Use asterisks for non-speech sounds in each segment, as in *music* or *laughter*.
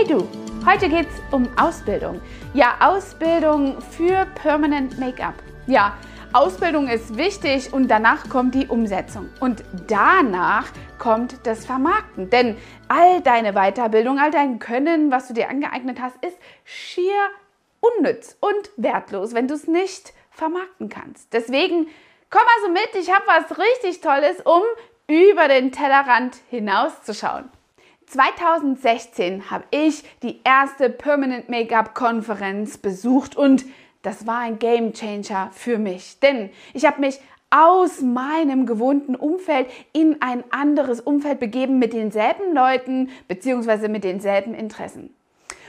Hey du, heute geht's um Ausbildung. Ja, Ausbildung für Permanent Make-up. Ja, Ausbildung ist wichtig und danach kommt die Umsetzung. Und danach kommt das Vermarkten. Denn all deine Weiterbildung, all dein Können, was du dir angeeignet hast, ist schier unnütz und wertlos, wenn du es nicht vermarkten kannst. Deswegen komm also mit, ich habe was richtig Tolles, um über den Tellerrand hinauszuschauen. 2016 habe ich die erste Permanent Make-up Konferenz besucht und das war ein Game Changer für mich, denn ich habe mich aus meinem gewohnten Umfeld in ein anderes Umfeld begeben mit denselben Leuten bzw. mit denselben Interessen.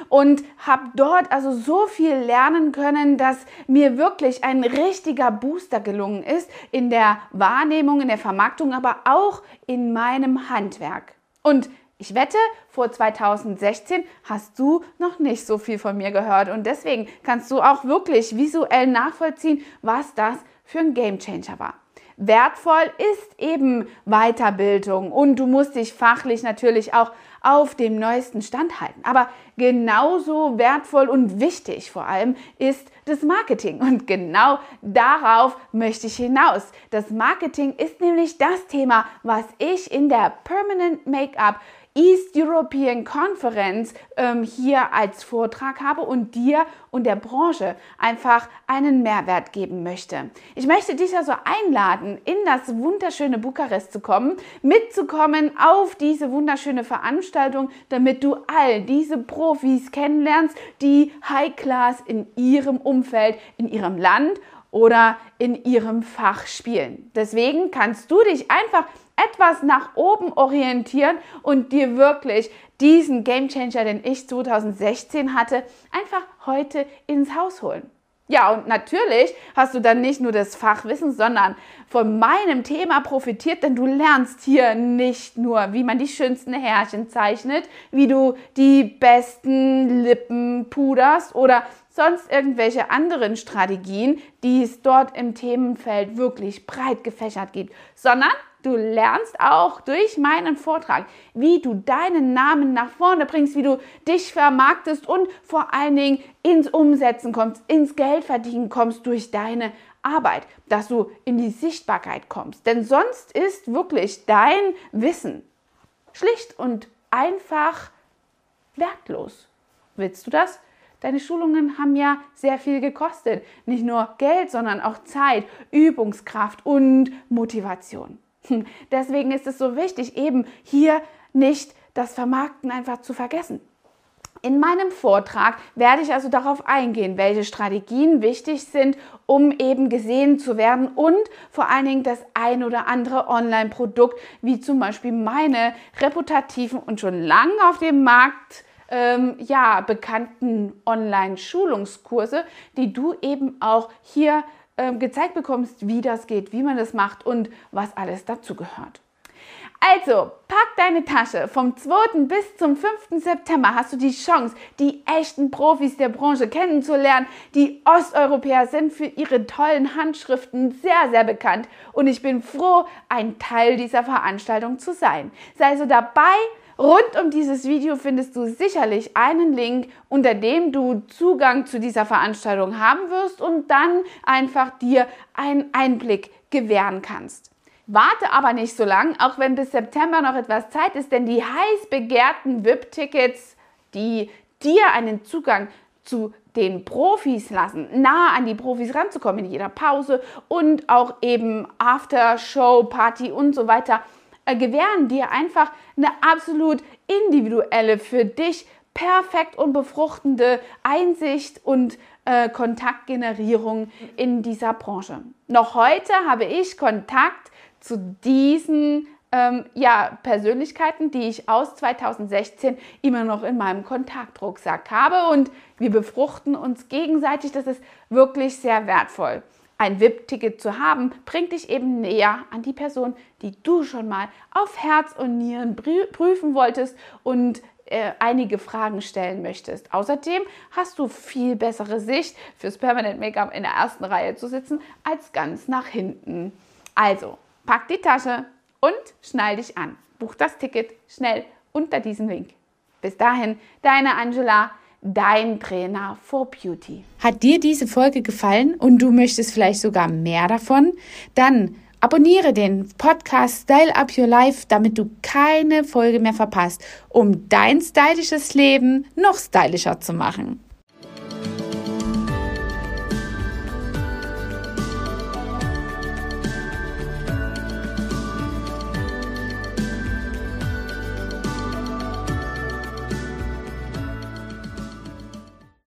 Und habe dort also so viel lernen können, dass mir wirklich ein richtiger Booster gelungen ist in der Wahrnehmung, in der Vermarktung, aber auch in meinem Handwerk. Und ich wette, vor 2016 hast du noch nicht so viel von mir gehört und deswegen kannst du auch wirklich visuell nachvollziehen, was das für ein Gamechanger war. Wertvoll ist eben Weiterbildung und du musst dich fachlich natürlich auch auf dem neuesten Stand halten. Aber genauso wertvoll und wichtig vor allem ist das Marketing. Und genau darauf möchte ich hinaus. Das Marketing ist nämlich das Thema, was ich in der Permanent Make-up East European Conference ähm, hier als Vortrag habe und dir und der Branche einfach einen Mehrwert geben möchte. Ich möchte dich also einladen, in das wunderschöne Bukarest zu kommen, mitzukommen auf diese wunderschöne Veranstaltung, damit du all diese Profis kennenlernst, die High Class in ihrem Umfeld, in ihrem Land oder in ihrem Fach spielen. Deswegen kannst du dich einfach etwas nach oben orientieren und dir wirklich diesen Gamechanger, den ich 2016 hatte, einfach heute ins Haus holen. Ja, und natürlich hast du dann nicht nur das Fachwissen, sondern von meinem Thema profitiert, denn du lernst hier nicht nur, wie man die schönsten Härchen zeichnet, wie du die besten Lippen puderst oder sonst irgendwelche anderen Strategien, die es dort im Themenfeld wirklich breit gefächert gibt, sondern Du lernst auch durch meinen Vortrag, wie du deinen Namen nach vorne bringst, wie du dich vermarktest und vor allen Dingen ins Umsetzen kommst, ins Geldverdienen kommst durch deine Arbeit, dass du in die Sichtbarkeit kommst. Denn sonst ist wirklich dein Wissen schlicht und einfach wertlos. Willst du das? Deine Schulungen haben ja sehr viel gekostet. Nicht nur Geld, sondern auch Zeit, Übungskraft und Motivation. *laughs* Deswegen ist es so wichtig, eben hier nicht das Vermarkten einfach zu vergessen. In meinem Vortrag werde ich also darauf eingehen, welche Strategien wichtig sind, um eben gesehen zu werden und vor allen Dingen das ein oder andere Online-Produkt, wie zum Beispiel meine reputativen und schon lange auf dem Markt ähm, ja, bekannten Online-Schulungskurse, die du eben auch hier gezeigt bekommst, wie das geht, wie man das macht und was alles dazu gehört. Also, pack deine Tasche. Vom 2. bis zum 5. September hast du die Chance, die echten Profis der Branche kennenzulernen. Die Osteuropäer sind für ihre tollen Handschriften sehr, sehr bekannt und ich bin froh, ein Teil dieser Veranstaltung zu sein. Sei so dabei, Rund um dieses Video findest du sicherlich einen Link, unter dem du Zugang zu dieser Veranstaltung haben wirst und dann einfach dir einen Einblick gewähren kannst. Warte aber nicht so lang, auch wenn bis September noch etwas Zeit ist, denn die heiß begehrten VIP-Tickets, die dir einen Zugang zu den Profis lassen, nah an die Profis ranzukommen in jeder Pause und auch eben After-Show, Party und so weiter, äh, gewähren dir einfach eine absolut individuelle, für dich perfekt und befruchtende Einsicht und äh, Kontaktgenerierung in dieser Branche. Noch heute habe ich Kontakt zu diesen ähm, ja, Persönlichkeiten, die ich aus 2016 immer noch in meinem Kontaktrucksack habe und wir befruchten uns gegenseitig. Das ist wirklich sehr wertvoll. Ein VIP-Ticket zu haben, bringt dich eben näher an die Person, die du schon mal auf Herz und Nieren prüfen wolltest und äh, einige Fragen stellen möchtest. Außerdem hast du viel bessere Sicht fürs Permanent Make-up in der ersten Reihe zu sitzen als ganz nach hinten. Also, pack die Tasche und schnall dich an. Buch das Ticket schnell unter diesem Link. Bis dahin, deine Angela, dein Trainer for Beauty. Hat dir diese Folge gefallen und du möchtest vielleicht sogar mehr davon? Dann abonniere den Podcast Style Up Your Life, damit du keine Folge mehr verpasst, um dein stylisches Leben noch stylischer zu machen.